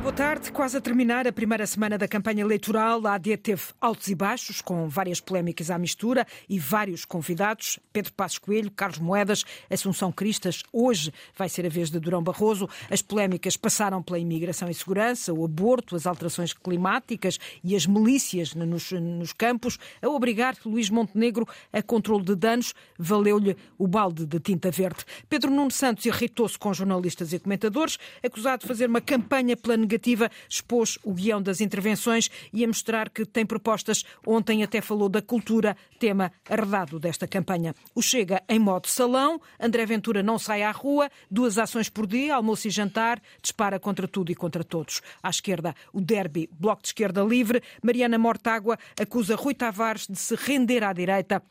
boa tarde. Quase a terminar a primeira semana da campanha eleitoral, a AD teve altos e baixos, com várias polémicas à mistura e vários convidados. Pedro Passos Coelho, Carlos Moedas, Assunção Cristas. Hoje vai ser a vez de Durão Barroso. As polémicas passaram pela imigração e segurança, o aborto, as alterações climáticas e as milícias nos, nos campos. A obrigar Luís Montenegro a controle de danos, valeu-lhe o balde de tinta verde. Pedro Nuno Santos irritou-se com jornalistas e comentadores, acusado de fazer uma campanha pela negativa, expôs o guião das intervenções e a mostrar que tem propostas. Ontem até falou da cultura, tema arredado desta campanha. O Chega em modo salão, André Ventura não sai à rua, duas ações por dia, almoço e jantar, dispara contra tudo e contra todos. À esquerda, o derby Bloco de Esquerda Livre, Mariana Mortágua acusa Rui Tavares de se render à direita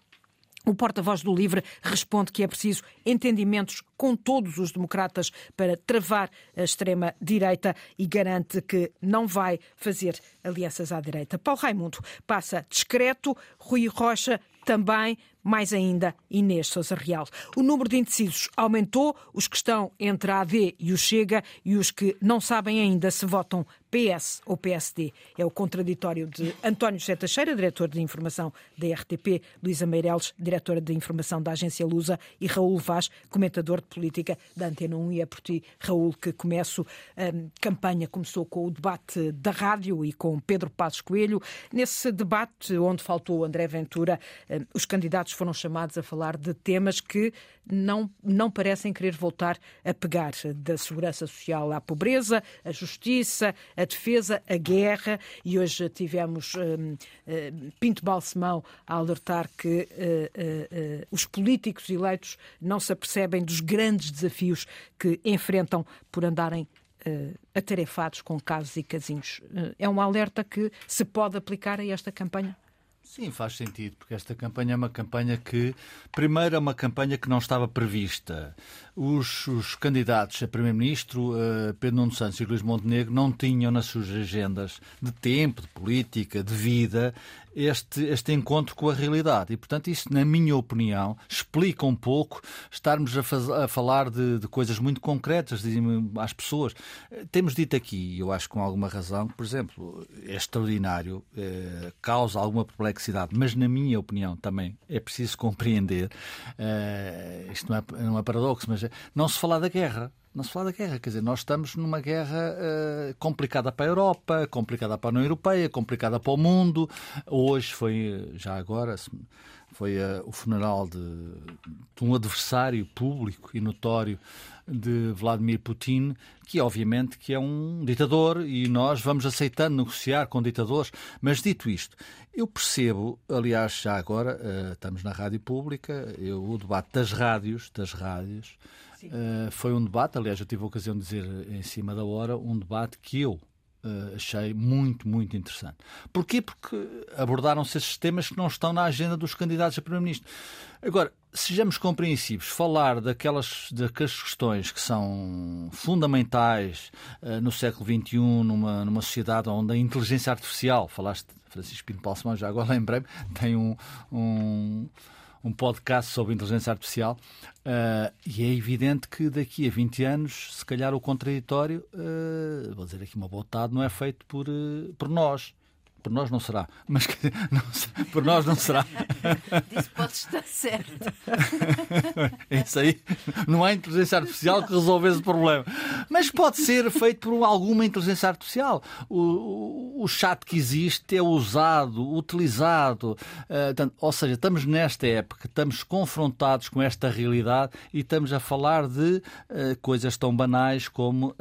o porta-voz do Livre responde que é preciso entendimentos com todos os democratas para travar a extrema-direita e garante que não vai fazer alianças à direita. Paulo Raimundo passa discreto, Rui Rocha também, mais ainda, Inês Sousa Real. O número de indecisos aumentou, os que estão entre a AD e o Chega e os que não sabem ainda se votam PS ou PSD. É o contraditório de António José Teixeira, diretor de informação da RTP, Luísa Meireles, diretora de informação da agência Lusa e Raul Vaz, comentador de política da Antena 1. E é por ti, Raul, que começo a hum, campanha. Começou com o debate da rádio e com Pedro Passos Coelho. Nesse debate, onde faltou André Ventura, hum, os candidatos foram chamados a falar de temas que não, não parecem querer voltar a pegar, da segurança social à pobreza, a justiça, a defesa, a guerra, e hoje tivemos um, uh, Pinto Balsemão a alertar que uh, uh, os políticos eleitos não se apercebem dos grandes desafios que enfrentam por andarem atarefados com casos e casinhos. É um alerta que se pode aplicar a esta campanha? Sim, faz sentido, porque esta campanha é uma campanha que, primeiro, é uma campanha que não estava prevista. Os, os candidatos a Primeiro-Ministro, uh, Pedro Nuno Santos e Luís Montenegro, não tinham nas suas agendas de tempo, de política, de vida, este, este encontro com a realidade. E, portanto, isso, na minha opinião, explica um pouco estarmos a, faz, a falar de, de, coisas muito concretas às pessoas. Temos dito aqui, eu acho com alguma razão, que, por exemplo, é extraordinário, é, causa alguma perplexidade, mas, na minha opinião, também é preciso compreender, é, isto não é, não é paradoxo, mas é, não se falar da guerra não se fala da guerra. Quer dizer, nós estamos numa guerra uh, complicada para a Europa, complicada para a União Europeia, complicada para o mundo. Hoje foi, já agora, foi uh, o funeral de, de, um adversário público e notório de Vladimir Putin, que obviamente que é um ditador e nós vamos aceitando negociar com ditadores. Mas dito isto, eu percebo, aliás, já agora, uh, estamos na rádio pública, eu, o debate das rádios, das rádios, Uh, foi um debate, aliás, eu tive a ocasião de dizer em cima da hora, um debate que eu uh, achei muito, muito interessante. Porquê? Porque abordaram-se esses temas que não estão na agenda dos candidatos a Primeiro-Ministro. Agora, sejamos compreensivos, falar daquelas, daquelas questões que são fundamentais uh, no século XXI, numa, numa sociedade onde a inteligência artificial, falaste Francisco Pinto Palsemão, já agora lembrei-me, tem um, um um podcast sobre inteligência artificial uh, e é evidente que daqui a 20 anos, se calhar o contraditório, uh, vou dizer aqui uma botada, não é feito por, uh, por nós. Por nós não será, mas não, por nós não será. Isso pode estar certo. Isso aí não há inteligência artificial que resolve esse problema. Mas pode ser feito por alguma inteligência artificial. O, o, o chat que existe é usado, utilizado. Uh, ou seja, estamos nesta época, estamos confrontados com esta realidade e estamos a falar de uh, coisas tão banais como uh,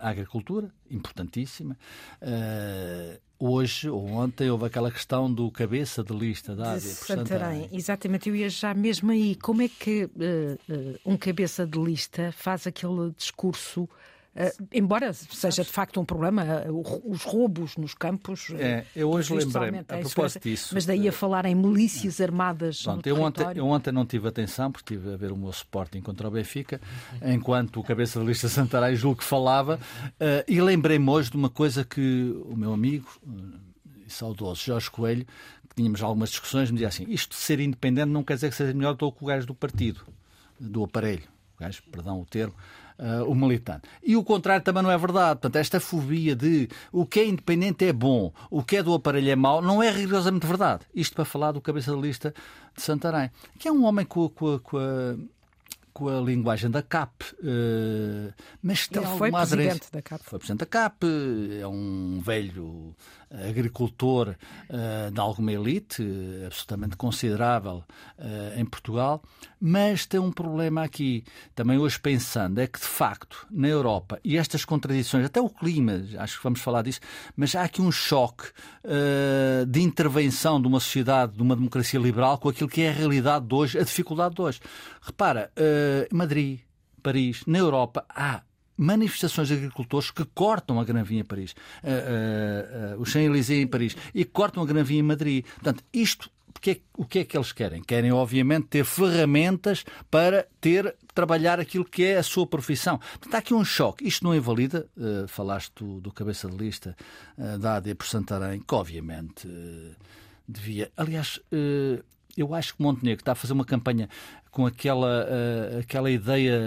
a agricultura, importantíssima. Hoje ou ontem houve aquela questão do cabeça de lista da área. Santarém. Santarém. Exatamente, eu ia já mesmo aí. Como é que uh, uh, um cabeça de lista faz aquele discurso embora seja de facto um problema, uh, os roubos nos campos. Uh, é, eu hoje lembrei-me, a propósito disso. Mas daí a falar em milícias armadas. Pronto, eu, ontem, eu ontem não tive atenção, porque estive a ver o meu Sporting contra o Benfica, enquanto o cabeça de lista Santarém julgo que falava, e lembrei-me hoje de uma coisa que o meu amigo saudoso Jorge Coelho, que tínhamos algumas discussões, me dizia assim: isto de ser independente não quer dizer que seja melhor do que o gajo do partido, do aparelho, o gajo, perdão o termo, uh, o militante. E o contrário também não é verdade. Portanto, esta fobia de o que é independente é bom, o que é do aparelho é mau, não é rigorosamente verdade. Isto para falar do cabeça da lista de Santarém, que é um homem com, com, com a com a linguagem da CAP, uh, mas tem Ele foi presidente da CAP. Foi presidente da CAP, é um velho agricultor uh, de alguma elite, uh, absolutamente considerável uh, em Portugal, mas tem um problema aqui, também hoje pensando, é que de facto na Europa, e estas contradições, até o clima, acho que vamos falar disso, mas há aqui um choque de intervenção de uma sociedade, de uma democracia liberal com aquilo que é a realidade de hoje, a dificuldade de hoje. Repara, Madrid, Paris, na Europa, há manifestações de agricultores que cortam a Gran Via em Paris, uh, uh, uh, o Champs-Élysées em Paris, e cortam a Gran Via em Madrid. Portanto, isto porque, o que é que eles querem? Querem, obviamente, ter ferramentas para ter, trabalhar aquilo que é a sua profissão. Portanto, há aqui um choque. Isto não invalida, uh, falaste do, do, cabeça de lista uh, da AD por Santarém, que obviamente uh, devia. Aliás, eu acho que Montenegro está a fazer uma campanha com aquela, aquela ideia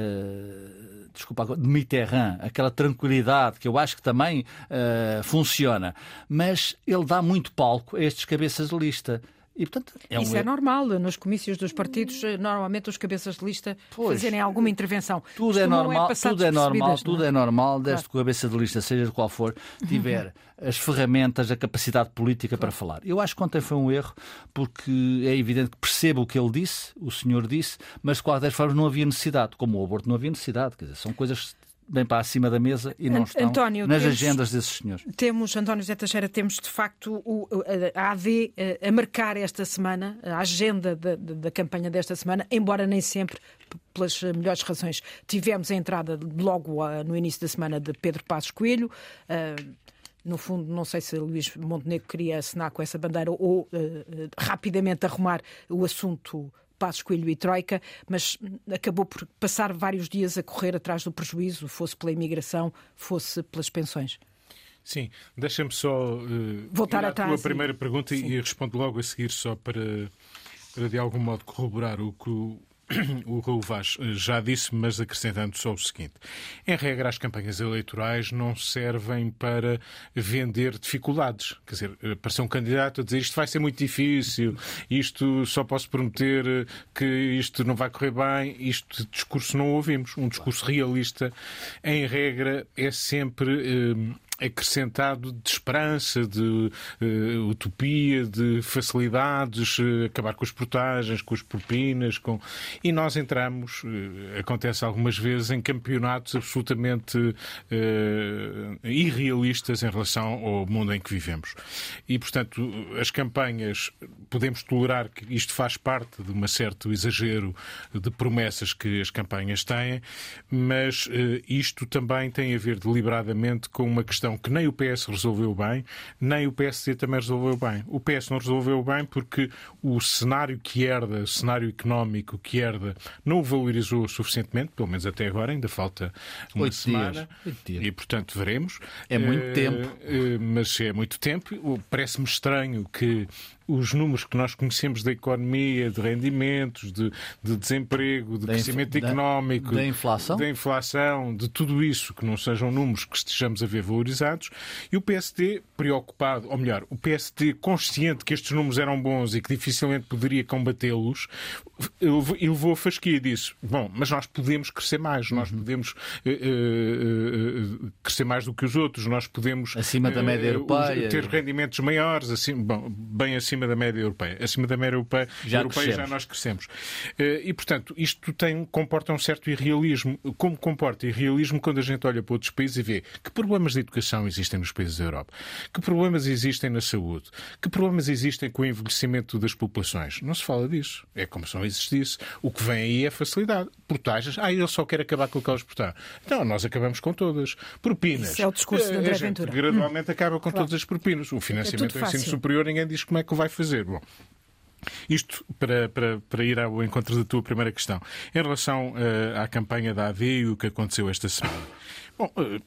desculpa, de Mitterrand, aquela tranquilidade que eu acho que também uh, funciona, mas ele dá muito palco a estes cabeças de lista. E, portanto, é um... Isso é normal. Nos comícios dos partidos, eh, normalmente os cabeças de lista pois, fazerem alguma intervenção. Tudo é normal, é tudo é normal, tudo é? é normal, desde claro. que o cabeça de lista, seja de qual for, tiver as ferramentas, a capacidade política claro. para falar. Eu acho que ontem foi um erro, porque é evidente que percebo o que ele disse, o senhor disse, mas de qualquer forma não havia necessidade. Como o aborto não havia necessidade. Quer dizer, são coisas bem para acima da mesa e não estão António, nas temos, agendas desses senhores. Temos, António Zé Teixeira, temos de facto o, a AD eh, a marcar esta semana, a agenda da, da campanha desta semana, embora nem sempre pelas melhores razões. Tivemos a entrada logo no início da semana de Pedro Passos Coelho. Uh, no fundo, não sei se Luís Montenegro queria assinar com essa bandeira ou uh, rapidamente arrumar o assunto Passos Coelho e Troika, mas acabou por passar vários dias a correr atrás do prejuízo, fosse pela imigração, fosse pelas pensões. Sim, deixa-me só uh, voltar à tua primeira pergunta Sim. e respondo logo a seguir só para, para de algum modo corroborar o que o o Raul Vaz eh, já disse, mas acrescentando só o seguinte. Em regra, as campanhas eleitorais não servem para vender dificuldades. Quer dizer, aparecer um candidato a dizer isto vai ser muito difícil, isto só posso prometer eh, que isto não vai correr bem, isto discurso não ouvimos. Um discurso realista, em regra, é sempre eh, acrescentado de esperança, de uh, utopia, de facilidades, uh, acabar com as portagens, com as propinas, com... e nós entramos, uh, acontece algumas vezes, em campeonatos absolutamente irrealistas em relação ao mundo em que vivemos. E, portanto, as campanhas, podemos tolerar que isto faz parte de um certo exagero de promessas que as campanhas têm, mas isto também tem a ver deliberadamente com uma questão questão que nem o PS resolveu bem, nem o PSD também resolveu bem. O PS não resolveu bem porque o cenário que herda, o cenário económico que herda, não o valorizou suficientemente, pelo menos até agora, ainda falta uma Oito semana. Dias. E, portanto, veremos. É muito uh, tempo. Uh, mas é muito tempo. Parece-me estranho que os números que nós conhecemos da economia, de rendimentos, de, de desemprego, de da crescimento económico, da inflação? da inflação, de tudo isso, que não sejam números que estejamos a ver valorizados, e o PSD preocupado, ou melhor, o PSD consciente que estes números eram bons e que dificilmente poderia combatê-los, levou a fasquia e disse: Bom, mas nós podemos crescer mais, nós uhum. podemos uh, uh, uh, crescer mais do que os outros, nós podemos. Acima da média europeia. Ter rendimentos maiores, assim, bom, bem acima acima da média europeia. Acima da média europeia já, europeia já nós crescemos. Eh, e, portanto, isto tem, comporta um certo irrealismo. Como comporta irrealismo quando a gente olha para outros países e vê que problemas de educação existem nos países da Europa, que problemas existem na saúde, que problemas existem com o envelhecimento das populações. Não se fala disso. É como se não existisse. O que vem aí é facilidade. Portagens. Ah, ele só quer acabar com aquelas portagens. Então, nós acabamos com todas. Propinas. Isso é o discurso de André Ventura. gradualmente hum. acaba com claro. todas as propinas. O financiamento é do ensino superior, ninguém diz como é que vai fazer. Bom, isto para, para, para ir ao encontro da tua primeira questão. Em relação uh, à campanha da AD e o que aconteceu esta semana. Bom, eh,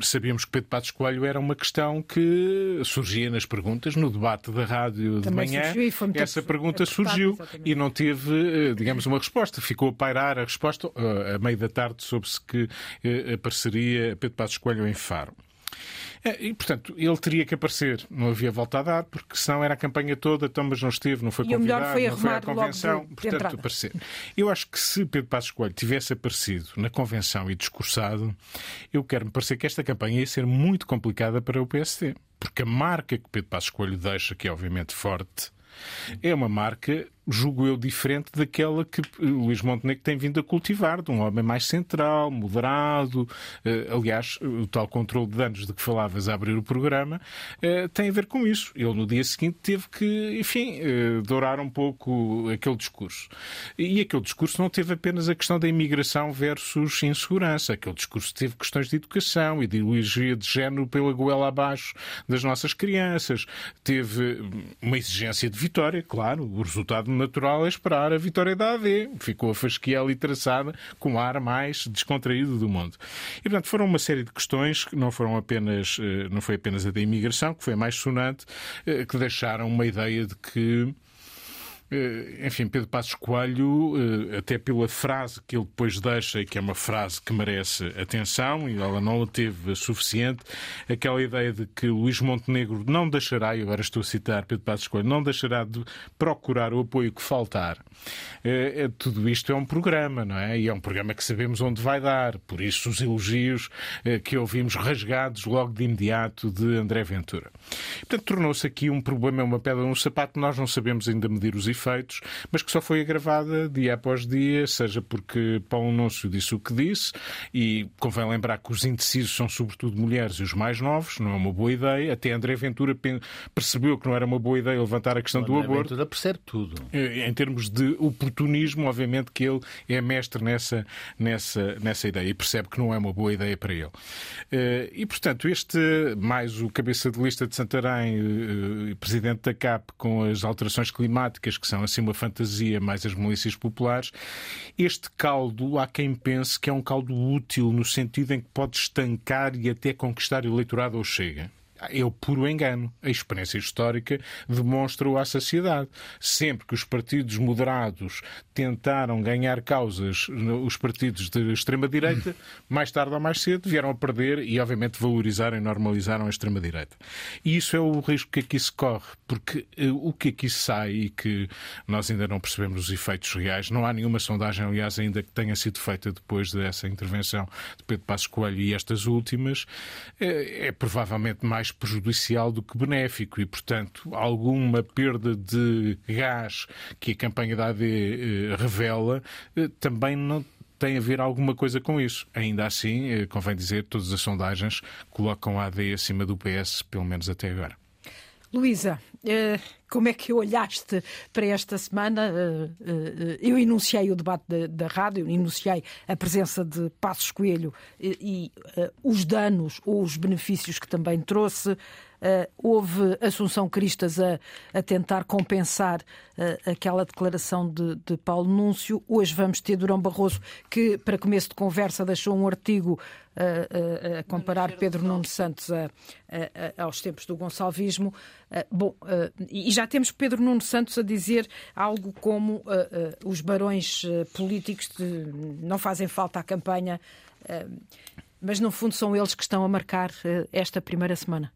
sabíamos que Pedro Passos Coelho era uma questão que surgia nas perguntas, no debate da rádio Também de manhã. surgiu essa pergunta surgiu exatamente. e não teve, eh, digamos, uma resposta. Ficou a pairar a resposta a meio da tarde soube-se que apareceria Pedro Passos Coelho em Faro. É, e, portanto, ele teria que aparecer. Não havia volta a dar, porque senão era a campanha toda, então, mas não esteve, não foi e convidado, foi não foi à convenção. Portanto, entrada. aparecer. Eu acho que se Pedro Passos Coelho tivesse aparecido na convenção e discursado, eu quero-me parecer que esta campanha ia ser muito complicada para o PSD. Porque a marca que Pedro Passos Coelho deixa, que é obviamente forte, é uma marca julgo eu, diferente daquela que Luís Montenegro tem vindo a cultivar, de um homem mais central, moderado. Eh, aliás, o tal controle de danos de que falavas a abrir o programa eh, tem a ver com isso. Ele, no dia seguinte, teve que, enfim, eh, dourar um pouco aquele discurso. E aquele discurso não teve apenas a questão da imigração versus insegurança. Aquele discurso teve questões de educação, ideologia de género pela goela abaixo das nossas crianças. Teve uma exigência de vitória, claro, o resultado natural é esperar a vitória da AD. Ficou a fasquia ali traçada com o ar mais descontraído do mundo. E, portanto, foram uma série de questões que não foram apenas, eh, não foi apenas a da imigração, que foi mais sonante, eh, que deixaram uma ideia de que enfim, Pedro Passos Coelho, eh, até pela frase que ele depois deixa, e que é uma frase que merece atenção, e ela não a teve suficiente, aquela ideia de que Luís Montenegro não deixará, e agora estou a citar Pedro Passos Coelho, não deixará de procurar o apoio que faltar. Eh, tudo isto é um programa, não é? E é um programa que sabemos onde vai dar, por isso os elogios que ouvimos rasgados logo de imediato de André Ventura. Portanto, tornou-se aqui um problema, uma pedra no sapato, nós não sabemos ainda medir os efeitos, mas que só foi agravada dia após dia, seja porque Paulo Núncio disse o que disse, e convém lembrar que os indecisos são sobretudo mulheres e os mais novos, não é uma boa ideia. Até André Ventura percebeu que não era uma boa ideia levantar a questão o do André aborto. Ventura percebe tudo. Em termos de oportunismo, obviamente que ele é mestre nessa, nessa, nessa ideia e percebe que não é uma boa ideia para ele. Eh, e, portanto, este, mais o cabeça de lista de Santarém, eh, presidente da CAP, com as alterações climáticas que que são assim uma fantasia, mais as milícias populares. Este caldo, há quem pense que é um caldo útil no sentido em que pode estancar e até conquistar o eleitorado ou chega é o puro engano. A experiência histórica demonstra-o à sociedade. Sempre que os partidos moderados tentaram ganhar causas, os partidos de extrema-direita, mais tarde ou mais cedo, vieram a perder e, obviamente, valorizaram e normalizaram a extrema-direita. E isso é o risco que aqui se corre, porque eh, o que aqui sai e que nós ainda não percebemos os efeitos reais, não há nenhuma sondagem, aliás, ainda que tenha sido feita depois dessa intervenção de Pedro Passos Coelho e estas últimas, é, é provavelmente mais mais prejudicial do que benéfico e, portanto, alguma perda de gás que a campanha da AD eh, revela eh, também não tem a ver alguma coisa com isso. Ainda assim, eh, convém dizer, todas as sondagens colocam a AD acima do PS, pelo menos até agora. Luísa, como é que olhaste para esta semana? Eh, eh, eu enunciei o debate da, rádio, enunciei a presença de Passos Coelho e, os danos ou os benefícios que também trouxe. Houve Assunção Cristas a, a tentar compensar aquela declaração de, de, Paulo Núncio. Hoje vamos ter Durão Barroso, que, para começo de conversa, deixou um artigo uh, a comparar Pedro Nuno Santos a, aos tempos do gonçalvismo. bom, e já temos Pedro Nuno Santos a dizer algo como os barões políticos de, não fazem falta à campanha, mas no fundo são eles que estão a marcar esta primeira semana.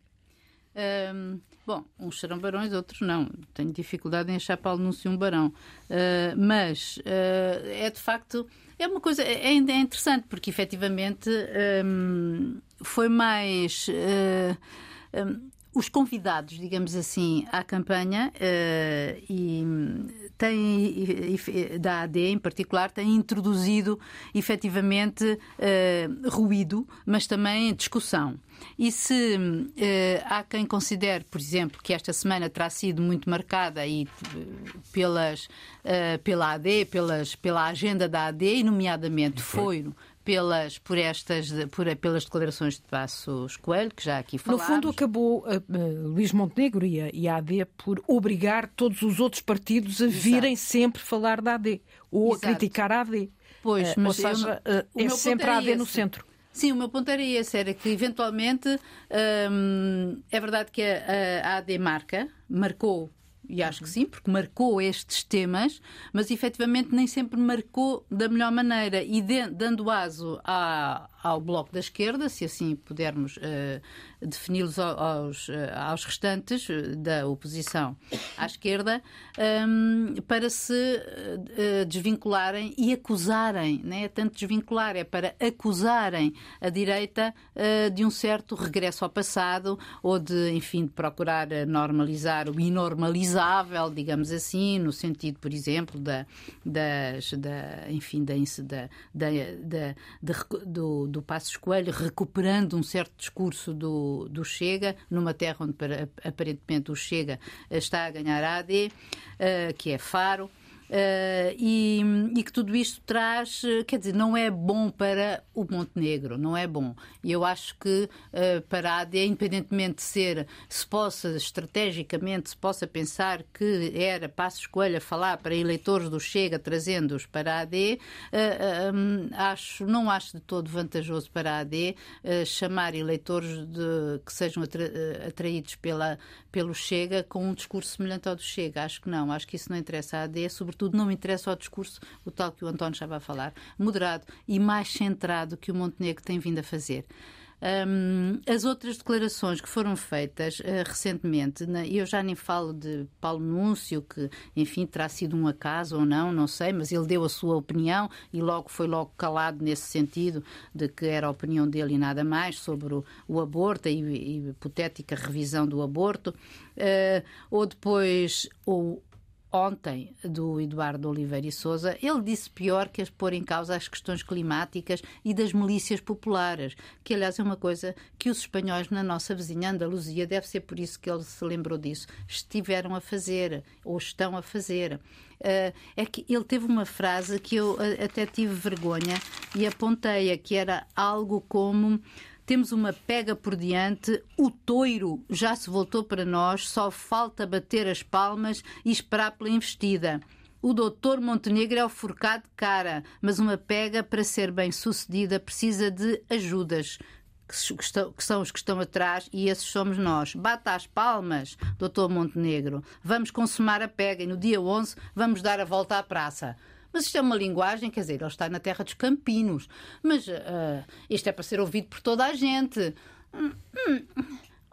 Um, bom, uns serão barões, outros não. Tenho dificuldade em achar Paulo Núncio um barão. Uh, mas uh, é de facto. É uma coisa. É, é interessante, porque efetivamente um, foi mais. Uh, um, os convidados, digamos assim, à campanha uh, e tem, da AD em particular, tem introduzido efetivamente uh, ruído, mas também discussão. E se uh, há quem considere, por exemplo, que esta semana terá sido muito marcada aí pelas, pela AD, pelas, pela agenda da AD, e nomeadamente foi, foi pelas, por estas, por, pelas declarações de Passos Coelho, que já aqui falámos. No fundo, acabou uh, uh, Luís Montenegro e a, e a, AD por obrigar todos os outros partidos a Exato. virem sempre falar da AD ou Exato. a criticar a AD. Pois, uh, mas ou seja, é sempre a AD no centro. Sim, o meu ponto era esse, era que eventualmente hum, é verdade que a, a AD marca, marcou e acho que sim, porque marcou estes temas, mas efetivamente nem sempre marcou da melhor maneira. E de, dando aso à, ao Bloco da Esquerda, se assim pudermos uh, defini-los aos, uh, aos restantes eh, da oposição à esquerda, um, ehm, para se uh, desvincularem e acusarem, não é tanto desvincular, é para acusarem a direita de um certo regresso ao passado ou de, enfim, de procurar normalizar o inormalizável, digamos assim, no sentido, por exemplo, da, das, da, enfim, da, da, da, da, do do Passos Coelho, recuperando um certo discurso do, do Chega, numa terra onde aparentemente o Chega está a ganhar a AD, eh, que é Faro. Uh, e, e, que tudo isto traz, eh, quer dizer, não é bom para o Montenegro, não é bom. E eu acho que uh, para a AD, independentemente de ser, se possa estrategicamente, se possa pensar que era Passos Coelho falar para eleitores do Chega, trazendo-os para a AD, uh, um, acho, não acho de todo vantajoso para a AD chamar eleitores de, que sejam atra, atraídos pela, pelo Chega com um discurso semelhante ao do Chega. Acho que não, acho que isso não interessa à AD, sobretudo sobretudo, não me interessa o discurso, o tal que o António estava a falar, moderado e mais centrado que o Montenegro tem vindo a fazer. Um, as outras declarações que foram feitas uh, recentemente, eu já nem falo de Paulo Núncio, que, enfim, terá sido um acaso ou não, não sei, mas ele deu a sua opinião e logo foi logo calado nesse sentido de que era a opinião dele e nada mais sobre o, o aborto e hipotética revisão do aborto. Uh, ou depois, ou ontem do Eduardo Oliveira e Souza, ele disse pior que as pôr em causa as questões climáticas e das milícias populares, que aliás é uma coisa que os espanhóis na nossa vizinha Andaluzia, deve ser por isso que ele se lembrou disso, estiveram a fazer ou estão a fazer. Uh, é que ele teve uma frase que eu uh, até tive vergonha e apontei-a, que era algo como temos uma pega por diante, o toiro já se voltou para nós, só falta bater as palmas e esperar pela investida. O doutor Montenegro é o forcado de cara, mas uma pega, para ser bem sucedida, precisa de ajudas. Que são os que estão atrás e esses somos nós. Bata as palmas, doutor Montenegro. Vamos consumar a pega e no dia 11 vamos dar a volta à praça. Mas isto é uma linguagem, quer dizer, ele está na terra dos campinos. Mas uh, isto é para ser ouvido por toda a gente. Hum, hum.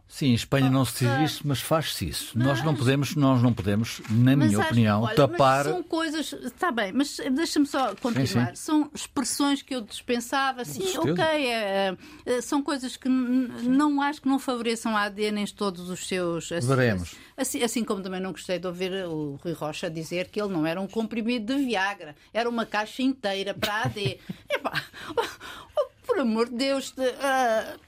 Sim, em Espanha não se diz isso, mas faz-se isso. Mas... Nós não podemos, nós não podemos, na minha acho, opinião, olha, tapar. são coisas, está bem, mas deixa-me só continuar. Sim, sim. São expressões que eu dispensava. Sim, ok, é, é, são coisas que não acho que não favoreçam a ADN em todos os seus. Assim, Veremos. Assim, assim como também não gostei de ouvir o Rui Rocha dizer que ele não era um comprimido de Viagra, era uma caixa inteira para a AD. Epá, por amor de Deus, de, uh,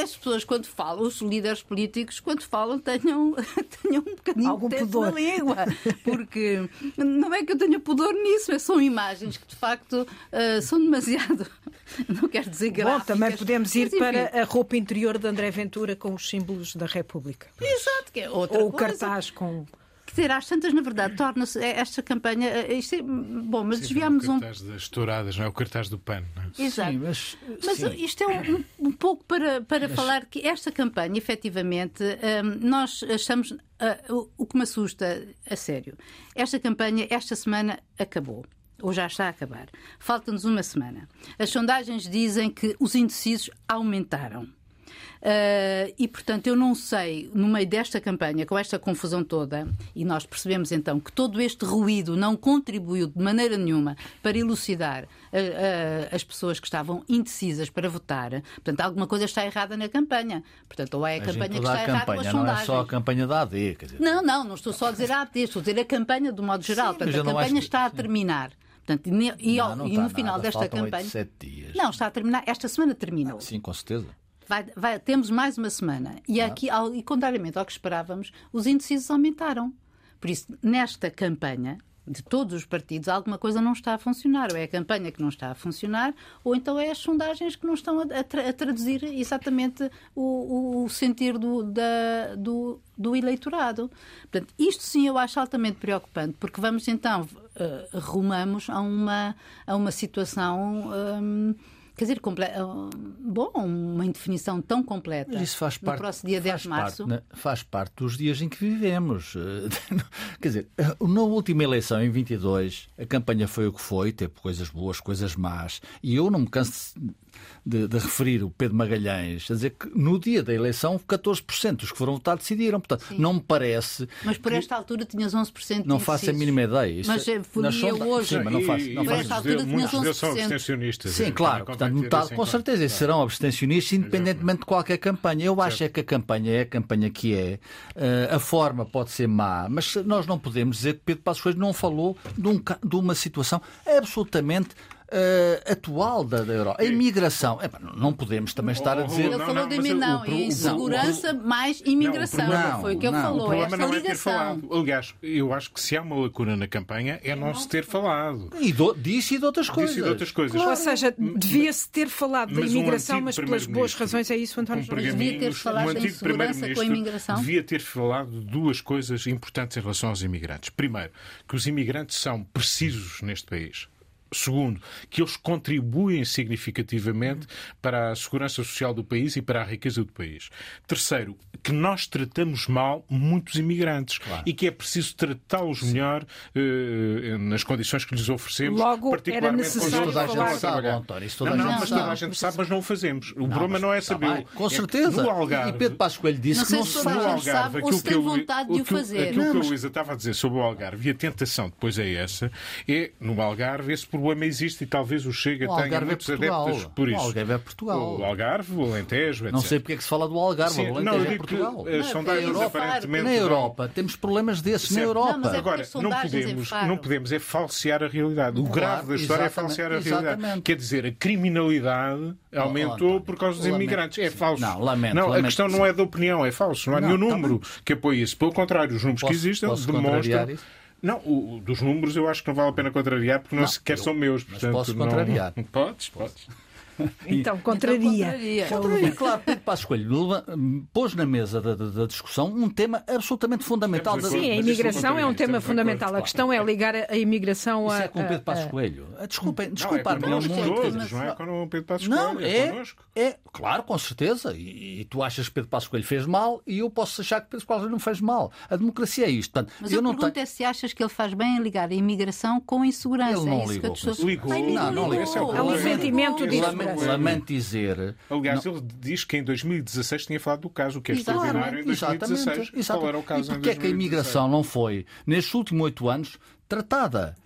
as pessoas, quando falam, os líderes políticos, quando falam, tenham, tenham um bocadinho Algum de pudor. na língua. Porque não é que eu tenha pudor nisso, é são imagens que de facto uh, são demasiado. Não quero dizer gráficas. Bom, também podemos ir mas, para a roupa interior de André Ventura com os símbolos da República. Exato, que é outra Ou coisa. o cartaz com dizer, às tantas, na verdade, torna-se esta campanha. Eh, isto é, bom, mas desviámos um. O cartaz das touradas, não é? O cartaz do pano. É? Exato. Sim, mas, mas isto é um, um, pouco para, para mas... falar que esta campanha, efetivamente, um, nós achamos. Uh, o que me assusta, a sério, esta campanha, esta semana, acabou ou já está a acabar. Falta-nos uma semana. As sondagens dizem que os indecisos aumentaram. Uh, e, portanto, eu não sei, no meio desta campanha, com esta confusão toda, e nós percebemos então que todo este ruído não contribuiu de maneira nenhuma para elucidar uh, uh, as pessoas que estavam indecisas para votar, portanto, alguma coisa está errada na campanha. Portanto, ou é a, a campanha que está errada ou as Não é só a campanha da AD. Quer dizer... Não, não, não estou só a dizer a AD, estou a dizer a campanha do modo geral. Sim, portanto, a campanha está a terminar. Portanto, e, não, não e no final nada, desta campanha. Não, está a terminar. Esta semana terminou. Sim, com certeza. Vai, vai, temos mais uma semana. E, aqui, ao, e contrariamente ao que esperávamos, os indecisos aumentaram. Por isso, nesta campanha, de todos os partidos, alguma coisa não está a funcionar. Ou é a campanha que não está a funcionar, ou então é as sondagens que não estão a, tra a traduzir exatamente o, o, o sentir do, da, do, do, eleitorado. Portanto, isto sim eu acho altamente preocupante, porque vamos então, uh, rumamos a uma, a uma situação. Um, Quer dizer. Ah, bom, uma indefinição tão completa. Mas isso faz parte, no próximo dia 10 de março. Parte, faz parte dos dias em que vivemos. Quer dizer, na última eleição, em 22, a campanha foi o que foi, teve coisas boas, coisas más. E eu não me canso de, de, referir o Pedro Magalhães, a dizer que no dia da eleição 14% dos que foram votar decidiram. Portanto, Sim. não me parece. Mas por esta altura tinhas 11% de Não faço a mínima ideia. Isto mas é, foi sonda... hoje. Sim, mas não faço. Não por esta altura tinhas 11%. são abstencionistas. Sim, claro. Portanto, metade, com certeza, claro. serão abstencionistas, independentemente de qualquer campanha. Eu acho é que a campanha é a campanha que é. Uh, a forma pode ser má, mas nós não podemos dizer que Pedro Passos Coelho não falou de, um, de uma situação absolutamente uh, atual da, da Europa. A imigração. É, não podemos também estar a dizer. Ele falou de imigração. Insegurança mais imigração. Não, foi o que ele falou. O problema não é ter falado. Aliás, eu acho que se há uma lacuna na campanha é não se ter falado. E do, disse e de outras coisas. Disse e de outras coisas. Claro. Ou seja, devia-se ter falado da imigração, mas pelas boas razões. É isso, António um Devia ter falado da insegurança com a imigração. Devia ter falado de duas coisas importantes em relação aos imigrantes. Primeiro, que os imigrantes são precisos neste país. Segundo, que eles contribuem significativamente para a segurança social do país e para a riqueza do país. Terceiro, que nós tratamos mal muitos imigrantes claro. e que é preciso tratá-los melhor uh, nas condições que lhes oferecemos, Logo, particularmente quando eles estão a trabalhar. Não, não, mas toda a gente sabe, mas não o fazemos. O não, problema não é saber. Com é certeza. No Algarve, e Pedro Passos Coelho disse que não se no Algarve, aquilo que, eu, vontade de o fazer. Aquilo que a Luísa estava a dizer sobre o Algarve e a tentação depois é essa, é no Algarve esse problema existe e talvez o Chega o tenha muitos é adeptos por isso. O Algarve é Portugal. O Algarve, o Alentejo, etc. Não sei porque é que se fala do Algarve. Sim, o Alentejo não, é Portugal. As sondagens na aparentemente. Na Europa temos problemas desses. Na Europa. Não, é Agora, não podemos, não podemos é falsear a realidade. O claro, grave da história é falsear a realidade. Exatamente. Quer dizer, a criminalidade aumentou por causa dos imigrantes. É falso. Não, lamento. Não, a questão não é da opinião, é falso. Não há nenhum número que apoie isso. Pelo contrário, os números que existem demonstram. Não, o, dos números eu acho que não vale a pena contrariar porque não, não sequer eu, são meus. Portanto, posso contrariar. Não... Podes, podes. Então, contraria. Então, contraria. Claro, Pedro Passos Coelho pôs na mesa da, da, discussão um tema absolutamente fundamental. Sim, a imigração é um tema fundamental. A questão é ligar a imigração a. Isso é com Pedro Passos Coelho. Desculpem, desculpar-me. Não, é todos, não é com o Pedro Passos Coelho. Não, é, é, claro, com certeza. E, e, tu achas que Pedro Passos Coelho fez mal e eu posso achar que Pedro Passos Coelho não fez mal. A democracia é isto. Portanto, Mas eu a não pergunta tenho... é se achas que ele faz bem em ligar a imigração com a insegurança. Ele não é isso ligou. Ai, não, não ligou. É um sentimento de Lamento dizer. Aliás, não... ele diz que em 2016 tinha falado do caso, o que é extraordinário em 2016. Exatamente, exatamente. Qual era o caso e porquê é que a imigração não foi, nestes últimos oito anos, tratada?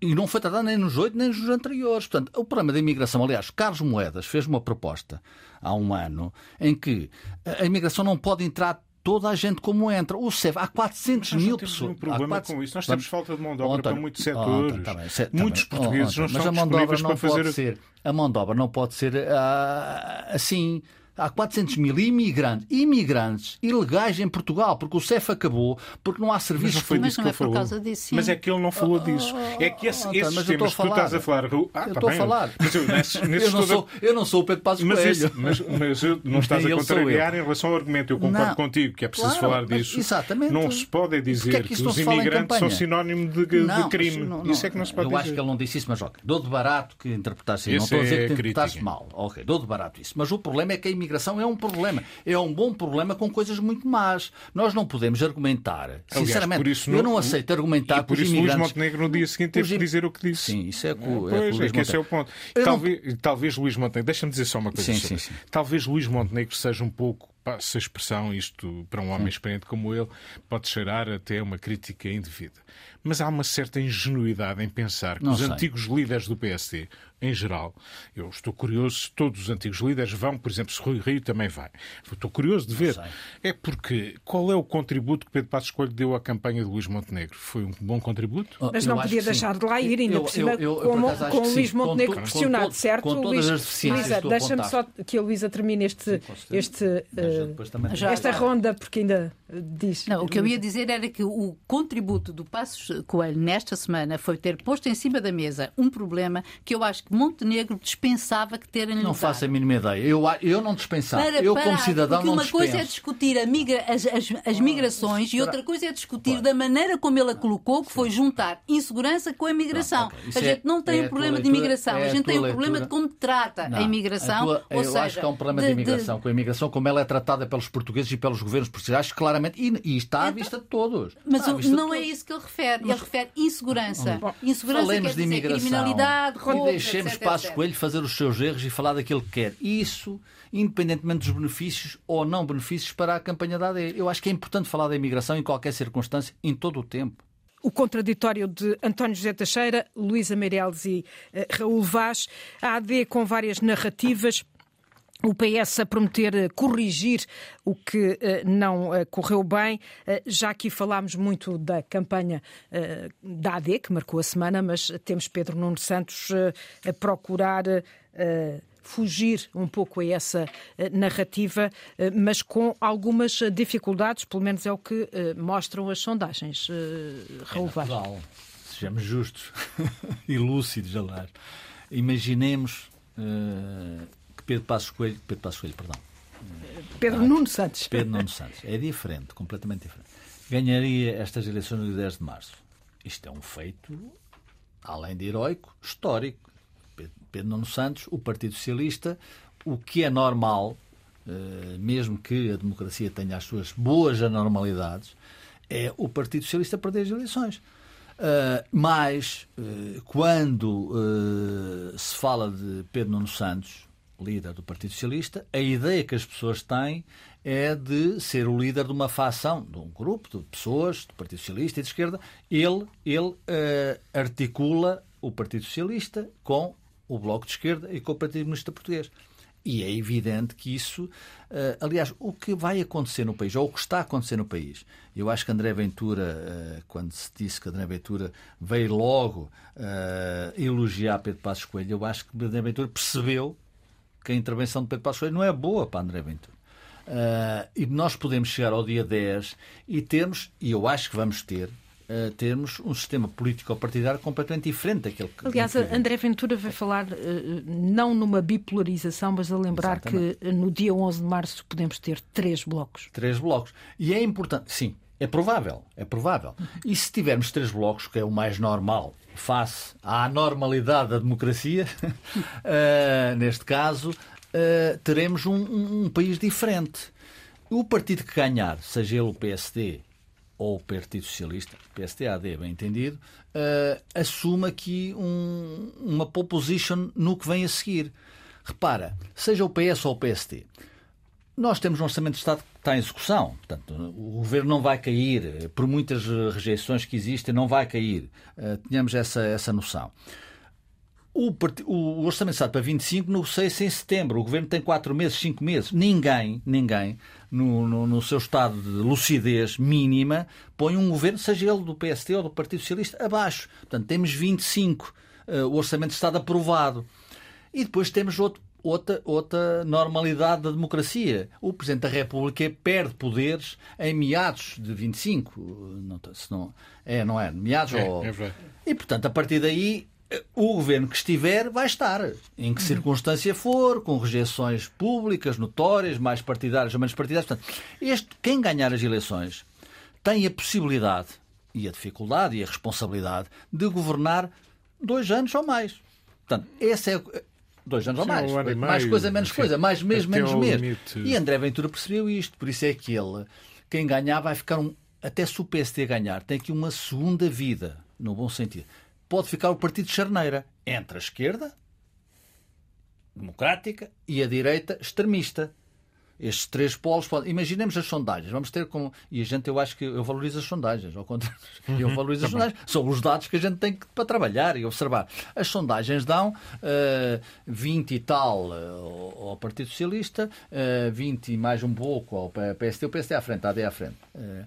E não foi tratada nem nos oito, nem nos anteriores. Portanto, o problema da imigração, aliás, Carlos Moedas fez uma proposta há um ano em que a imigração não pode entrar toda a gente como entra. O CEF, há 400 mil pessoas. Não problema 400... com isso. Nós temos falta de mão de obra para muitos setores. Oh, tá bem, tá muitos bem. portugueses oh, não Mas estão a mão de obra não pode fazer... ser. A mão de obra não pode ser uh, assim há 400 mil imigrantes, imigrantes ilegais em Portugal, porque o CEF acabou, porque não há serviços mas foi mas não é por causa disso. Sim. Mas é que ele não falou disso. É que esse, oh, esses temas que tu estás a falar. Ah, eu estou a falar. Mas eu, nesses, nesses eu, não sou, eu não sou o Pedro Passos mas Coelho. Esse, mas, mas eu, não estás a contrariar em relação ao argumento. Eu concordo não. contigo que é preciso claro, falar disso. Exatamente. Não se pode dizer é que, que, os imigrantes são sinónimo de, de não, crime. Não, isso é que não se pode eu dizer. Eu acho que ele não disse isso, mas ok. Dou de barato que interpretasse assim. Não estou a dizer que interpretasse mal. Ok, dou de barato isso. Mas o problema é que a imigração é um problema. É um bom problema com coisas muito más. Nós não podemos argumentar. Aliás, Sinceramente, isso eu não aceito argumentar e por isso imigrantes... Luís Montenegro no dia seguinte teve que dizer o que disse. Sim, isso é com, é, pois, é, é que esse é o ponto. Talvez, não... talvez Luís Montenegro, deixa-me dizer só uma coisa sim, sim, sim. Talvez Luís Montenegro seja um pouco passa a expressão, isto para um homem experiente como ele, pode cheirar até uma crítica indevida. Mas há uma certa ingenuidade em pensar que não os sei. antigos líderes do PSD, em geral, eu estou curioso se todos os antigos líderes vão, por exemplo, se Rui Rio também vai. Estou curioso de ver. É porque qual é o contributo que Pedro Passos Coelho deu à campanha de Luís Montenegro? Foi um bom contributo? Oh, Mas não eu podia deixar sim. de lá ir, ainda eu, por cima, eu, eu, como, com o Luís Montenegro com, pressionado, com, certo? Com todas Luís, as Luísa, deixa-me só que a Luísa termine este, sim, este, uh, já, esta já. ronda, porque ainda diz. Não, o que eu ia dizer era que o contributo do Passos Coelho nesta semana foi ter posto em cima da mesa um problema que eu acho que Montenegro dispensava que terem Não faço a mínima ideia. Eu, eu não dispensava. Para, eu, para, como cidadão, porque não uma dispenso. coisa é discutir a migra, as, as, as migrações e outra coisa é discutir da maneira como ele a colocou, que foi juntar insegurança com a imigração. Pronto, ok. Isso A gente é- não tem é um a problema de leitura- imigração, é a a gente tem um problema de como trata Não, a imigração. tua- ou eu seja, acho que é um problema de, imigração, com a imigração, como ela é tratada pelos portugueses e pelos governos portugueses, claramente, e, e está à vista de todos. Mas o- de não é todos. isso que ele refere. Ele refere insegurança. Bom, insegurança Falemos quer de dizer imigração. criminalidade, roubo, deixemos etc, Passos. Coelho fazer os seus erros e falar daquilo que quer. Isso, independentemente dos benefícios ou não benefícios para a campanha da AD. Eu acho que é importante falar da imigração em qualquer circunstância, em todo o tempo. O contraditório de António José Teixeira, Luísa Meireles e eh, Raul Vaz. A AD com várias narrativas. O PS a prometer eh, corrigir o que eh, não eh, correu bem. Já aqui falámos muito da campanha da AD, que marcou a semana, mas temos Pedro Nuno Santos a procurar fugir um pouco a essa narrativa, mas com algumas dificuldades, pelo menos é o que mostram as sondagens. Raul. Natural. Sejamos justos e lúcidos, aliás. Imaginemos que Pedro Passos Coelho, Pedro Passos Coelho, perdão, Pedro Nuno Santos. Pedro Nuno Santos, é diferente, completamente diferente. Ganharia estas eleições no dia 10 de março. Isto é um feito, além de heroico, histórico. Pedro- Nuno Santos, o Partido Socialista, o que é normal, eh, mesmo que a democracia tenha as suas boas anormalidades, é o Partido Socialista perder as eleições. Uh, mas, uh, quando uh, se fala de Pedro Nuno Santos, líder do Partido Socialista, a ideia que as pessoas têm é de ser o líder de uma facção, de um grupo de pessoas do Partido Socialista e de esquerda. Ele, ele uh, articula o Partido Socialista com o Bloco de Esquerda e com o Partido Comunista Português. E é evidente que isso, eh, aliás, o que vai acontecer no país, ou o que está a acontecer no país, eu acho que André Ventura, eh, quando se disse que André Ventura veio logo eh, elogiar Pedro Passos Coelho, eu acho que André Ventura percebeu que a intervenção de Pedro Passos Coelho não é boa para André Ventura. Eh, e nós podemos chegar ao dia 10 e termos, e eu acho que vamos ter, eh, termos um sistema político-partidário completamente diferente daquele que. Aliás. André Ventura vai falar eh, não numa bipolarização, mas a lembrar Exatamente. que no dia 11 de março podemos ter três blocos. Três blocos. E é importante, sim, é provável, é provável. E se tivermos três blocos, que é o mais normal, face à anormalidade da democracia, eh, neste caso, eh, teremos um, um- um país diferente. O partido que ganhar, seja ele o PSD ou o Partido Socialista, PSD-AD, bem entendido, eh, assume aqui um- uma pole position no que vem a seguir. Repara, seja o PS ou o PSD, nós temos um orçamento de Estado que está em execução. Portanto, o governo não vai cair, por muitas rejeições que existem, não vai cair. Eh, Tenhamos essa, essa noção. O, o Orçamento de Estado para 25 negocia-se em setembro. O Governo tem quatro meses, cinco meses. Ninguém, ninguém, no, no, no seu estado de lucidez mínima, põe um Governo, seja ele do PST ou do Partido Socialista, abaixo. Portanto, temos 25, eh, o Orçamento de Estado aprovado. E depois temos outro- outra, outra normalidade da democracia. O Presidente da República perde poderes em meados de 25. Não, se não, é, não é? Meados É, ou... é. E, portanto, a partir daí, o governo que estiver vai estar, em que circunstância for, com rejeições públicas, notórias, mais partidárias ou menos partidárias. Portanto, este, quem ganhar as eleições tem a possibilidade, e a dificuldade e a responsabilidade, de governar dois anos ou mais. Portanto, esse é. Dois anos Sim, ou mais. um mais meio, coisa, menos sim. coisa. Mais mês, menos mês. limite. E André Ventura percebeu isto. Por isso é que ele, quem ganhar, vai ficar um. Até se o PSD ganhar, tem aqui uma segunda vida, no bom sentido. Pode ficar o partido de charneira entre a esquerda, democrática, e a direita, extremista. Estes três polos podem. Imaginemos as sondagens. Vamos ter como. E a gente, eu acho que eu valorizo as sondagens. Ao contrário, eu valorizo as sondagens. São os dados que a gente tem que, para trabalhar e observar. As sondagens dão eh, 20 e tal eh, ao Partido Socialista, eh, 20 e mais um pouco ao P- PSD, o PSD à frente, a AD à frente. Eh,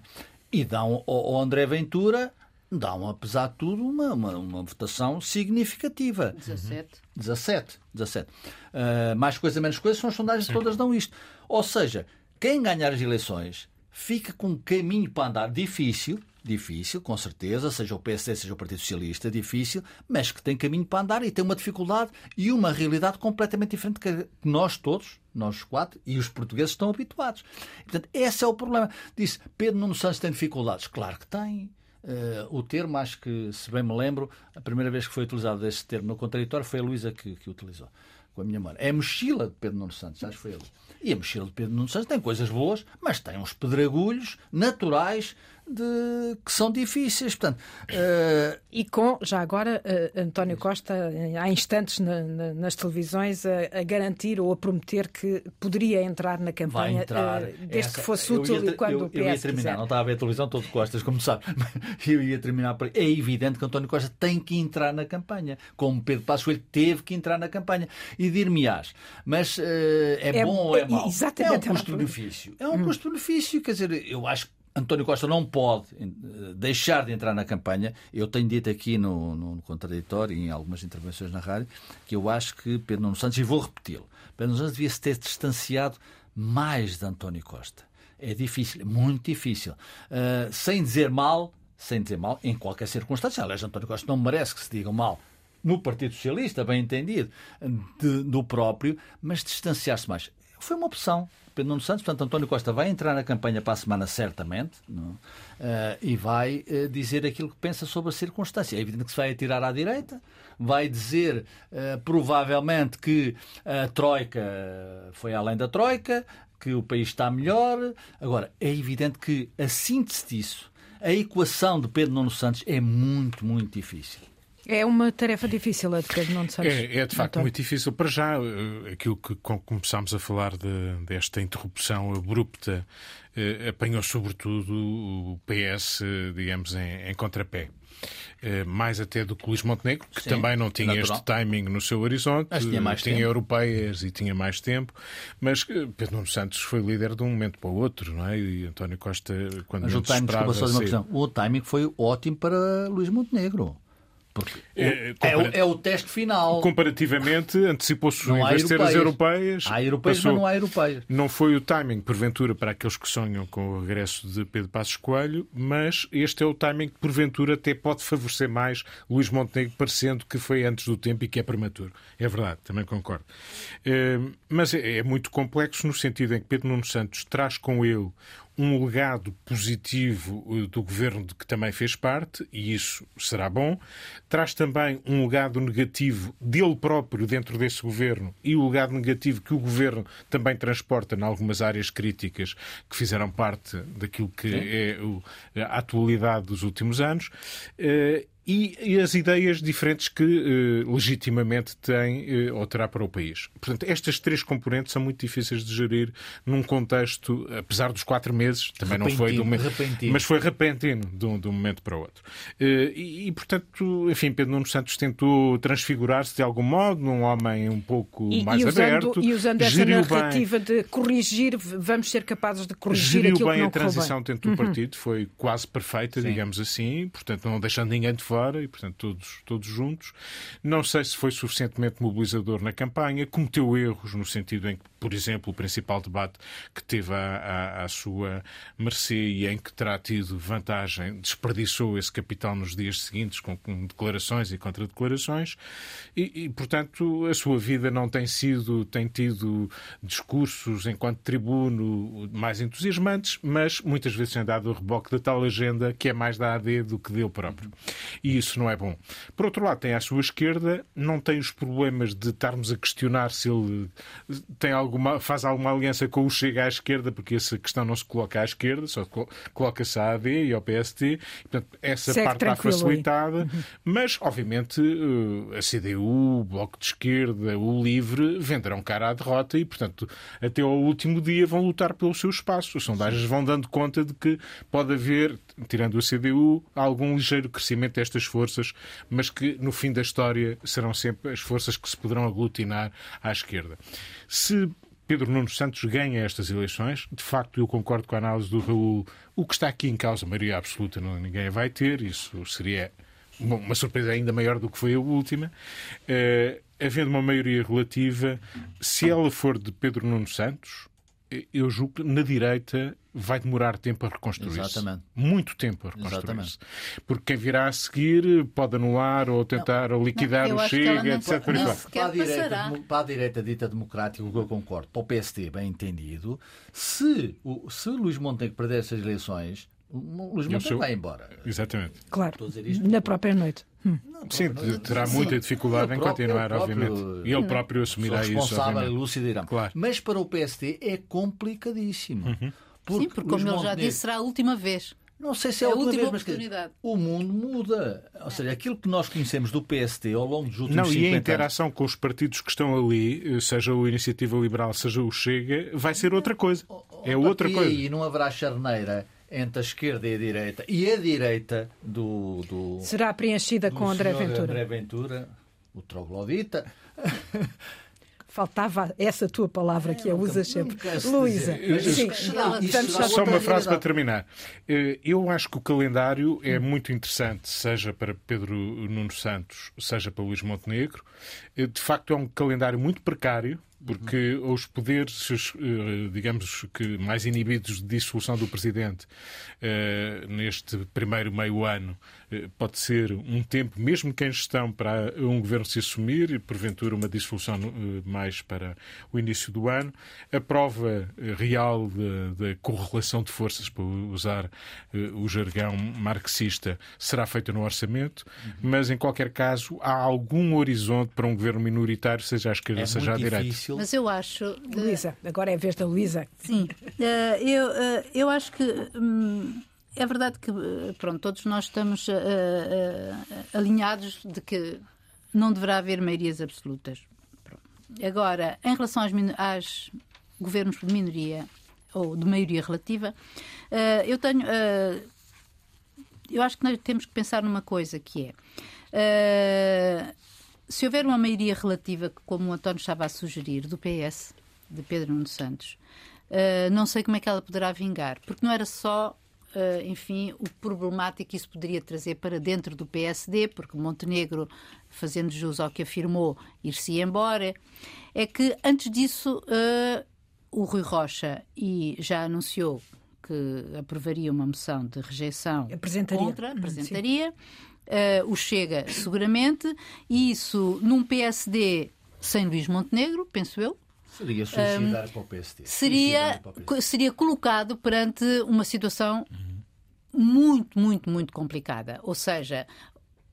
e dão ao, ao André Ventura, dão, apesar de tudo, uma, uma, uma votação significativa. 17. 17. 17. Uh, mais coisa, menos coisa, são as sondagens todas dão isto. Ou seja, quem ganhar as eleições fica com um caminho para andar difícil, difícil, com certeza, seja o PSD, seja o Partido Socialista, difícil, mas que tem caminho para andar e tem uma dificuldade e uma realidade completamente diferente que nós todos, nós quatro, e os portugueses estão habituados. portanto, esse é o problema. Disse, Pedro Nuno Santos tem dificuldades. Claro que tem. Uh, o termo, acho que, se bem me lembro, a primeira vez que foi utilizado esse termo no contraditório foi a Luísa que, que utilizou, com a minha mãe. É a mochila de Pedro Nuno Santos, acho que foi ele. E a mochila de Pedro Nuno Santos tem coisas boas, mas tem uns pedregulhos naturais de, que são difíceis. Portanto, uh... E com, já agora, uh, António Costa, há instantes na, na, nas televisões, a, a, garantir ou a prometer que poderia entrar na campanha entrar. Uh, desde Essa, que fosse útil e quando eu, o PS eu ia terminar, quiser. não estava a ver a televisão todo Costas, como sabe. Eu ia terminar por É evidente que António Costa tem que entrar na campanha, como Pedro Passos Coelho teve que entrar na campanha. E dir-me-ás, mas é, é, bom ou é, é mau? Exatamente. É um custo-benefício. É um hum. custo-benefício, quer dizer, eu acho que António Costa não pode eh, deixar de entrar na campanha. Eu tenho dito aqui no, no contraditório e em algumas intervenções na rádio que eu acho que Pedro Nuno Santos, e vou repeti-lo, Pedro Nuno Santos devia-se ter distanciado mais de António Costa. É difícil, muito difícil. Uh, sem dizer mal, sem dizer mal, em qualquer circunstância. Aliás, António Costa não merece que se diga mal no Partido Socialista, bem entendido, de, do próprio, mas distanciar-se mais. Foi uma opção. Pedro Nuno Santos, portanto, António Costa vai entrar na campanha para a semana, certamente, uh, e vai uh, dizer aquilo que pensa sobre a circunstância. É evidente que se vai atirar à direita, vai dizer, uh, provavelmente, que a Troika foi além da Troika, que o país está melhor. Agora, é evidente que a síntese disso, a equação de Pedro Nuno Santos é muito, muito difícil. É uma tarefa difícil a de Pedro Nuno Santos. É, é de facto muito difícil. Para já, eh, aquilo que começámos a falar de, desta interrupção abrupta eh, apanhou sobretudo o PS, digamos, em, em contrapé. Eh, mais até do que Luís Montenegro, que Sim, também não tinha natural. este timing no seu horizonte, mas tinha, mais tinha tempo. europeias e tinha mais tempo, mas Pedro Nuno Santos foi líder de um momento para o outro, não é? E António Costa, quando mas o timing, desculpa, só uma questão. o timing foi ótimo para Luís Montenegro. Porque é, é, o, é, o, teste final. Comparativamente, antecipou-se em vez de ser as europeias. Há europeias, passou, mas não há europeias. Não foi o timing, porventura, para aqueles que sonham com o regresso de Pedro Passos Coelho, mas este é o timing que, porventura, até pode favorecer mais Luís Montenegro, parecendo que foi antes do tempo e que é prematuro. É verdade, também concordo. É, mas é, é muito complexo no sentido em que Pedro Nuno Santos traz com ele um legado positivo eh, do governo de que também fez parte, e isso será bom. Traz também um legado negativo dele próprio dentro desse governo e o legado negativo que o governo também transporta em algumas áreas críticas que fizeram parte daquilo que Sim. é a atualidade dos últimos anos. Eh, e, e as ideias diferentes que uh, legitimamente tem uh, ou terá para o país. Portanto, estas três componentes são muito difíceis de gerir num contexto, apesar dos quatro meses, também repentino, não foi de um repentino. mas foi repentino de um, de um momento para o outro. Uh, e, e, portanto, enfim, Pedro Nuno Santos tentou transfigurar-se de algum modo num homem um pouco e, mais e usando, aberto. E usando essa narrativa bem, de corrigir, vamos ser capazes de corrigir geriu aquilo bem que não a transição bem. dentro do uhum. partido, foi quase perfeita, Sim. digamos assim, portanto, não deixando ninguém de fora e, portanto, todos, todos juntos. Não sei se foi suficientemente mobilizador na campanha, cometeu erros no sentido em que, por exemplo, o principal debate que teve à, à, à sua mercê e em que terá tido vantagem, desperdiçou esse capital nos dias seguintes com, com declarações e contradeclarações e, e, portanto, a sua vida não tem sido, tem tido discursos enquanto tribuno mais entusiasmantes, mas muitas vezes tem dado o reboque da tal agenda que é mais da AD do que dele próprio e isso não é bom. Por outro lado, tem à sua esquerda, não tem os problemas de estarmos a questionar se ele tem alguma, faz alguma aliança com o Chega à esquerda, porque essa questão não se coloca à esquerda, só coloca-se à AD e ao PST. Portanto, essa Segue parte está facilitada, uhum. mas, obviamente, eh, a CDU, o Bloco de Esquerda, o Livre venderão cara à derrota e, portanto, até ao último dia vão lutar pelo seu espaço. As sondagens vão dando conta de que pode haver, tirando a CDU, algum ligeiro crescimento destas estas forças, mas que no fim da história serão sempre as forças que se poderão aglutinar à esquerda. Se Pedro Nuno Santos ganha estas eleições. De facto, eu concordo com a análise do Raul. O que está aqui em causa, maioria absoluta, não, ninguém vai ter. Isso seria uma surpresa ainda maior do que foi a última. Uh, havendo uma maioria relativa, se ela for de Pedro Nuno Santos, eu julgo que na direita vai demorar tempo a reconstruir-se. Exatamente. Muito tempo a reconstruir-se. Porque quem virá a seguir pode anular ou tentar não, liquidar não, o Chega, etc. Não, para, a direita, para a direita dita democrática, o que eu concordo, para o PST, bem entendido, se, o, se Luís Montenegro perder essas eleições, Luís Montenegro vai embora. Exatamente. Claro, na própria noite. Hum. Sim, terá Sim. muita dificuldade em continuar, obviamente. E ele próprio assumirá isso. Responsável, elucidará. Claro. Mas para o PST é complicadíssimo. Uhum. Porque Sim, porque como ele já disse, será a última vez. Não sei se é, é a última, última vez, oportunidade. mas o mundo muda. Ou seja, aquilo que nós conhecemos do PST ao longo dos últimos Não, e a interação anos... com os partidos que estão ali, seja o Iniciativa Liberal, seja o Chega, vai ser outra coisa. É outra coisa. E não haverá charneira entre a esquerda e a direita e a direita do. do Será preenchida do com André Ventura. André Ventura, o troglodita. Faltava essa tua palavra que a usas sempre. Luísa. Só uma frase para terminar. Eh, eu acho que o calendário é muito interessante, seja para Pedro Nuno Santos, seja para Luís Montenegro. Eh, de facto, é um calendário muito precário porque os poderes, eh, digamos que mais inibidos de dissolução do Presidente eh, neste primeiro meio ano eh, pode ser um tempo, mesmo que em gestão, para um governo se assumir e, porventura, uma dissolução mais para o início do ano. A prova real da correlação de forças, para usar o jargão marxista, será feita no orçamento, mas, em qualquer caso, há algum horizonte para um governo minoritário, seja à esquerda, é seja à direita. Difícil. Mas eu acho. Luísa, agora é a vez da Luísa. Sim, eh, eu, eh, eu acho que. Hum, é verdade que, eh, pronto, todos nós estamos alinhados de que não deverá haver maiorias absolutas. Agora, em relação às, às governos de minoria ou de maioria relativa, eu tenho. eu acho que nós temos que pensar numa coisa que é se houver uma maioria relativa, como o António estava a sugerir, do PS, de Pedro Nuno Santos, uh, não sei como é que ela poderá vingar, porque não era só, uh, enfim, o problemático que isso poderia trazer para dentro do PSD, porque Montenegro, fazendo jus ao que afirmou, ir-se embora, é que antes disso uh, o Rui Rocha e já anunciou que aprovaria uma moção de rejeição apresentaria. contra, apresentaria. Sim uh, o Chega, seguramente, e isso num PSD sem Luís Montenegro, penso eu. Seria suicidar um, para o PSD. Seria, o PSD. seria colocado perante uma situação uhum. muito, muito, muito complicada. Ou seja,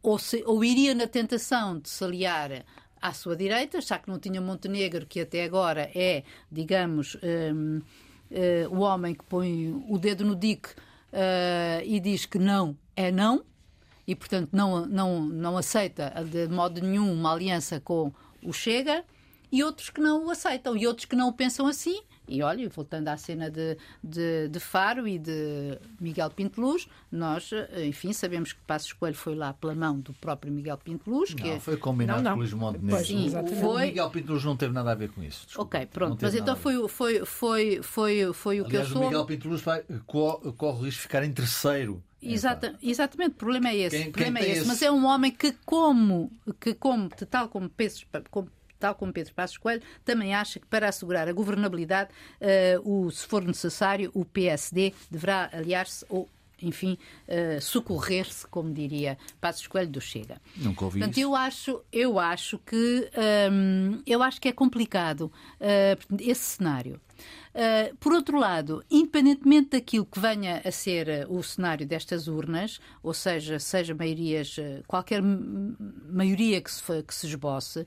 ou, se, ou iria na tentação de se aliar à sua direita, já que não tinha Montenegro, que até agora é, digamos, um, o homem que põe o dedo no dique uh, e diz que não é não, e, portanto, não, não, não aceita de modo nenhum uma aliança com o Chega, e outros que não o aceitam, e outros que não o pensam assim. E olha, voltando à cena de, de, de Faro e de Miguel Pinto Luz, nós, enfim, sabemos que Passos Coelho foi lá pela mão do próprio Miguel Pinto Luz. Que não, foi combinado não, não. com Luís Montenegro. Sim, foi... O Miguel Pinto Luz não teve nada a ver com isso. Desculpa, ok, pronto. Mas então foi, foi, foi, foi, foi o Aliás, que eu sou. o Miguel Pinto Luz vai, corre o risco de ficar em terceiro Exata, exatamente, o problema é esse. Quem, problema é esse. esse. Mas é um homem que, como, que como tal como Pedro, como, tal como Pedro Passos Coelho, também acha que para assegurar a governabilidade, uh, o, se for necessário, o PSD deverá aliar-se ou enfim, uh, socorrer-se, como diria Passos Coelho do Chega. Nunca ouvi Portanto, isso. eu acho, eu acho que um, eu acho que é complicado uh, esse cenário. Uh, por outro lado, independentemente daquilo que venha a ser o cenário destas urnas, ou seja, seja maiorias, qualquer maioria que se, que se esboce,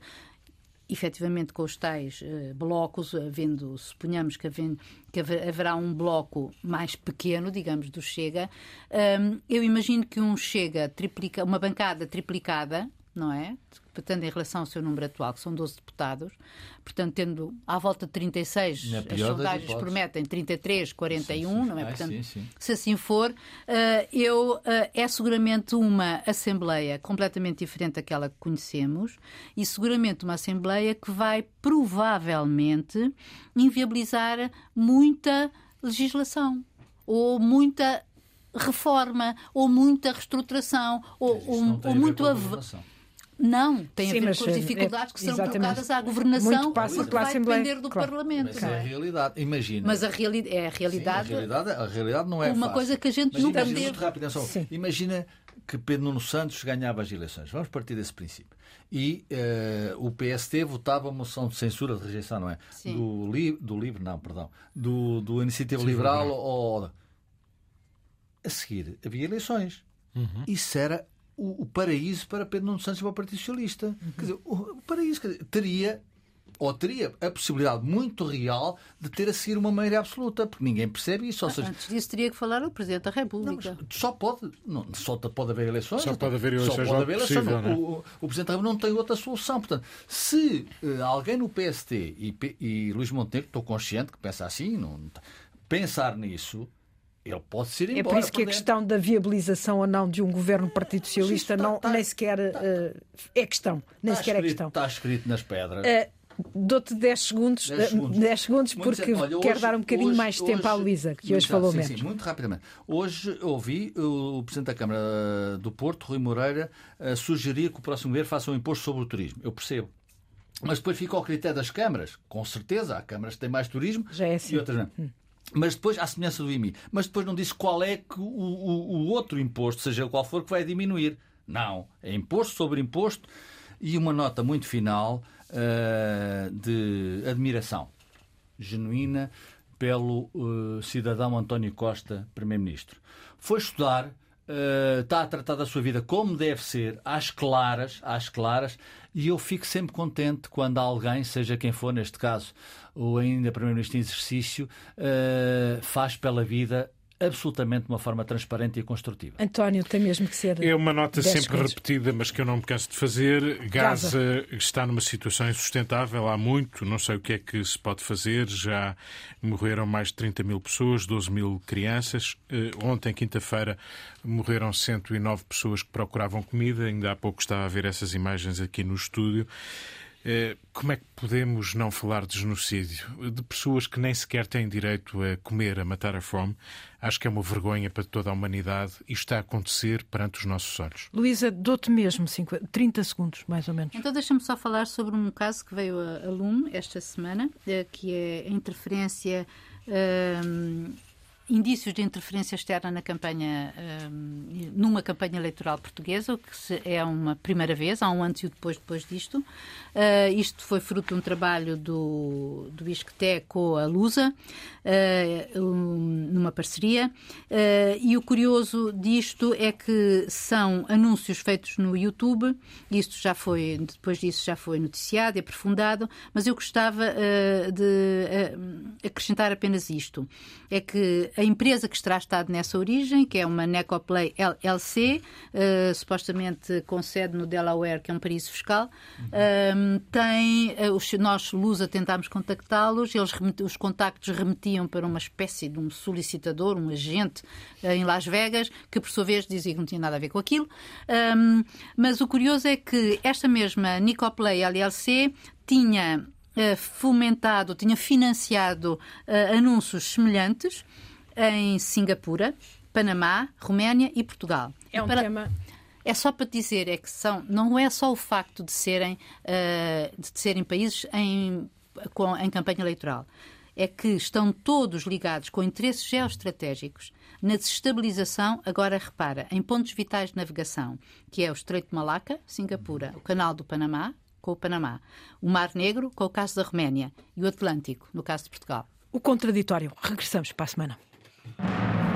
efetivamente com os tais uh, blocos, havendo, suponhamos que, havendo, que haverá um bloco mais pequeno, digamos, do Chega, um, eu imagino que um Chega, triplica, uma bancada triplicada, não é? Portanto, em relação ao seu número atual, que são 12 deputados, portanto, tendo à volta de 36, as sondagens prometem 33, 41, sim, sim. não é? Portanto, Ai, sim, se assim for, uh, eu, uh, é seguramente uma Assembleia completamente diferente daquela que conhecemos e seguramente uma Assembleia que vai provavelmente inviabilizar muita legislação ou muita reforma ou muita reestruturação ou, ou, ou muito Não, tem Sim, a ver mas, com as é- dificuldades que serão exatamente. colocadas à governação, passa porque vai Assembleia, depender do claro. Parlamento. Mas é a é? realidade. Imagina. Mas a, reali é a Sim, realidade. a, realidade, a realidade não é Uma fácil. coisa que a gente Mas nunca imagina, teve. muito rápido, é só- Sim. Imagina que Pedro Nuno Santos ganhava as eleições. Vamos partir desse princípio. E eh, o PST votava a moção de censura, de rejeição, não é? Sim. Do, li, do LIVRE, não, perdão. Do, do Iniciativa Liberal ou... A seguir, havia eleições. Isso era o, o paraíso para Pedro Nuno Santos e para o Partido Socialista. Quer dizer, o, o paraíso quer dizer, teria ou teria a possibilidade muito real de ter a seguir uma maioria absoluta, porque ninguém percebe isso. Ou seja, Antes disso, teria que falar o Presidente da não, República. mas só pode, não, só pode haver eleições. Só pode haver eleições Só pode logo haver eleições. possível, não é? o, o Presidente da República não tem outra solução. Portanto, se eh, alguém no PST e, e Luís Montenegro, estou consciente que pensa assim, não, pensar nisso, ele pode ser embora. É por isso que a questão da viabilização ou não de um governo do Partido Socialista está- não, está- nem sequer eh, é questão. Nem Está sequer é escrito- questão. Está escrito nas pedras. Eh, Dou-te 10 segundos, 10 eh, segundos. 10 segundos porque. Olha, quero hoje- dar um bocadinho hoje- mais de tempo à hoje- Luísa, que hoje falou sim, menos. Sim, muito rapidamente. Hoje ouvi o Presidente da Câmara do Porto, Rui Moreira, sugerir que o próximo governo faça um imposto sobre o turismo. Eu percebo. Mas depois fica ao critério das câmaras. Com certeza, há câmaras que têm mais turismo Já é assim. e outras não. Mas depois, à semelhança do IMI, mas depois não disse qual é que o, o- o outro imposto, seja qual for, que vai diminuir. Não. É imposto sobre imposto e uma nota muito final eh, de admiração genuína pelo eh, cidadão António Costa, Primeiro-Ministro. Foi estudar, eh, está a tratar da sua vida como deve ser, às claras, às claras, e eu fico sempre contente quando alguém, seja quem for neste caso, ou ainda Primeiro-Ministro em exercício, eh, faz pela vida absolutamente de uma forma transparente e construtiva. António, tem mesmo que ser. É uma nota 10 sempre segundos. repetida, mas que eu não me canso de fazer. Gaza, está numa situação insustentável há muito, não sei o que é que se pode fazer. Já morreram mais de 30 mil pessoas, 12 mil crianças. Eh, Ontem, quinta-feira, morreram 109 pessoas que procuravam comida. Ainda há pouco estava a ver essas imagens aqui no estúdio. Eh, Como é que podemos não falar de genocídio? De pessoas que nem sequer têm direito a comer, a matar a fome. Acho que é uma vergonha para toda a humanidade e está a acontecer perante os nossos olhos. Luísa, dou-te mesmo 50, 30 segundos, mais ou menos. Então deixa-me só falar sobre um caso que veio a, a lume esta semana, eh, que é a interferência, ehm, indícios de interferência externa na campanha, ehm, numa campanha eleitoral portuguesa, o que é uma primeira vez, há um antes e um depois depois disto. Eh, isto foi fruto de um trabalho do, do ISCTE com a Lusa, eh, um- numa parceria, Eh, e o curioso disto é que são anúncios feitos no YouTube, isto já foi, depois disso já foi noticiado e aprofundado, mas eu gostava eh, de eh, acrescentar apenas isto, é que a empresa que terá estado nessa origem, que é uma Necoplay LLC, eh, supostamente com sede no Delaware, que é um paraíso fiscal, eh, tem, eh, os, nós, Lusa, tentámos contactá-los, eles os contactos remetiam para uma espécie de um solicitador, um agente eh, em Las Vegas, que por sua vez dizia que não tinha nada a ver com aquilo. Ahm, mas o curioso é que esta mesma Nicoplay LLC tinha fomentado, tinha financiado eh, anúncios semelhantes em Singapura, Panamá, Roménia e Portugal. É um para- tema. é só para dizer é que são, não é só o facto de serem, eh, de serem países em, com- em campanha eleitoral. É que estão todos ligados com interesses geoestratégicos na desestabilização, agora repara, em pontos vitais de navegação, que é o Estreito de Malaca, Singapura, o Canal do Panamá, com o Panamá, o Mar Negro, com o caso da Roménia, e o Atlântico, no caso de Portugal. O contraditório. Regressamos para a semana. Antena 1.